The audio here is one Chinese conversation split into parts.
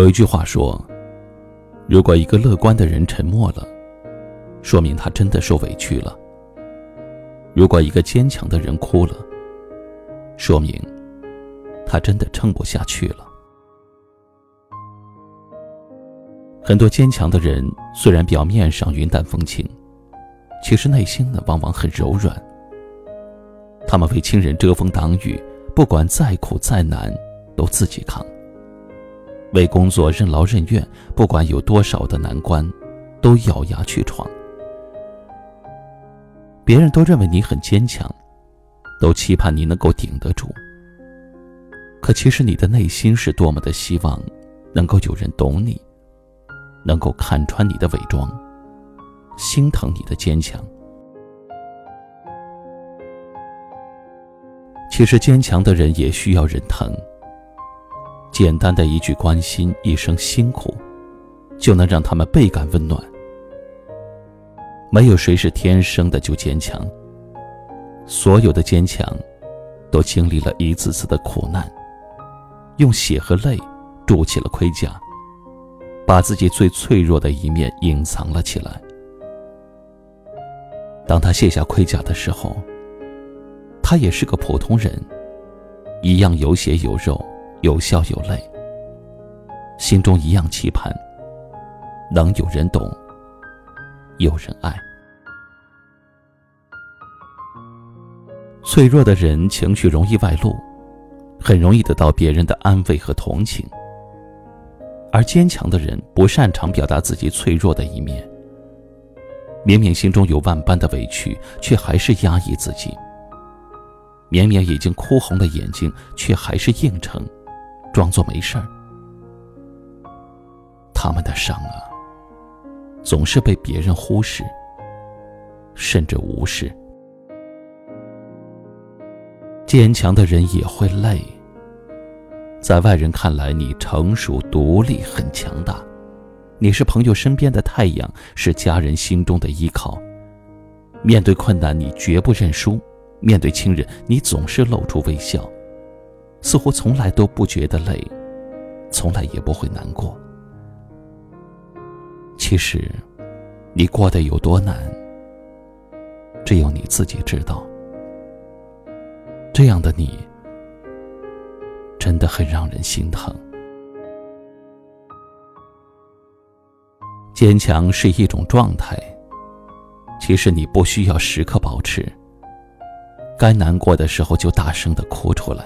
有一句话说：“如果一个乐观的人沉默了，说明他真的受委屈了；如果一个坚强的人哭了，说明他真的撑不下去了。”很多坚强的人虽然表面上云淡风轻，其实内心呢往往很柔软。他们为亲人遮风挡雨，不管再苦再难，都自己扛。为工作任劳任怨，不管有多少的难关，都咬牙去闯。别人都认为你很坚强，都期盼你能够顶得住。可其实你的内心是多么的希望，能够有人懂你，能够看穿你的伪装，心疼你的坚强。其实坚强的人也需要人疼。简单的一句关心，一声辛苦，就能让他们倍感温暖。没有谁是天生的就坚强，所有的坚强，都经历了一次次的苦难，用血和泪筑起了盔甲，把自己最脆弱的一面隐藏了起来。当他卸下盔甲的时候，他也是个普通人，一样有血有肉。有笑有泪，心中一样期盼，能有人懂，有人爱。脆弱的人情绪容易外露，很容易得到别人的安慰和同情；而坚强的人不擅长表达自己脆弱的一面，明明心中有万般的委屈，却还是压抑自己；明明已经哭红了眼睛，却还是硬撑。装作没事儿，他们的伤啊，总是被别人忽视，甚至无视。坚强的人也会累。在外人看来，你成熟、独立、很强大，你是朋友身边的太阳，是家人心中的依靠。面对困难，你绝不认输；面对亲人，你总是露出微笑。似乎从来都不觉得累，从来也不会难过。其实，你过得有多难，只有你自己知道。这样的你，真的很让人心疼。坚强是一种状态，其实你不需要时刻保持。该难过的时候就大声的哭出来。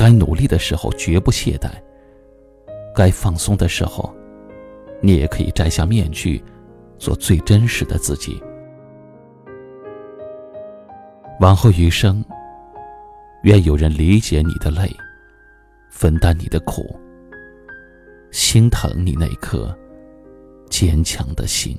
该努力的时候绝不懈怠，该放松的时候，你也可以摘下面具，做最真实的自己。往后余生，愿有人理解你的累，分担你的苦，心疼你那颗坚强的心。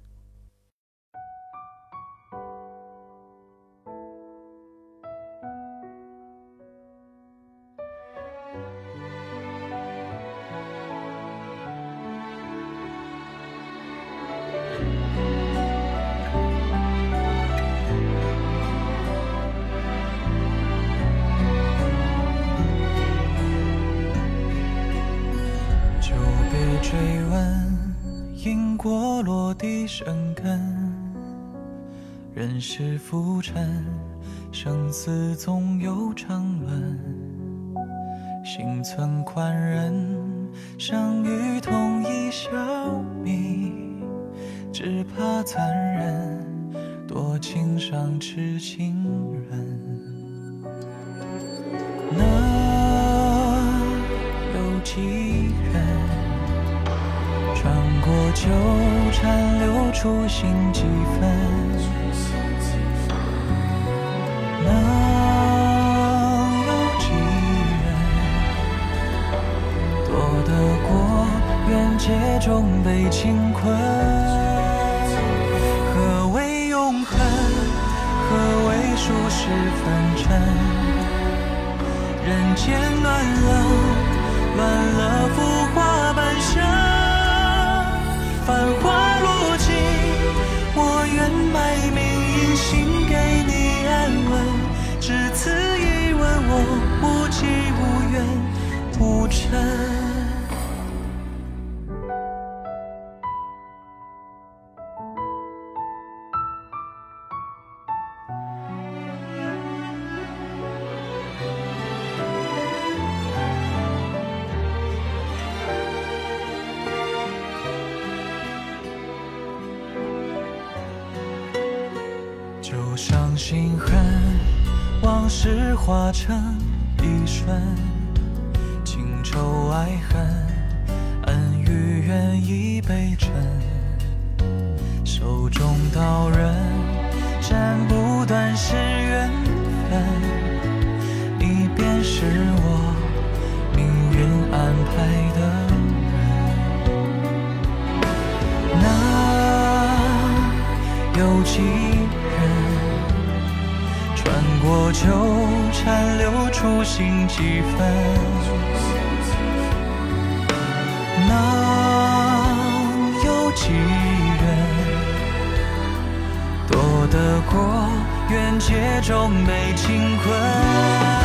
问因果落地生根，人世浮沉，生死总有常轮。心存宽仁，相遇同一笑泯，只怕残忍，多情伤痴情人。能有几？纠缠留初心几分？能有几人躲得过缘劫中被情困？何为永恒？何为数十分真？人间暖了，乱了浮华半生。繁华落尽，我愿卖命一心给你安稳。只此一吻，我无疾无怨无嗔。旧伤心恨，往事化成一瞬，情仇爱恨，恩与怨已被沉。手中刀刃，斩不断是缘分，你便是我命运安排的人。那有几？纠缠，留初心几分？能有几人躲得过缘劫中被情困？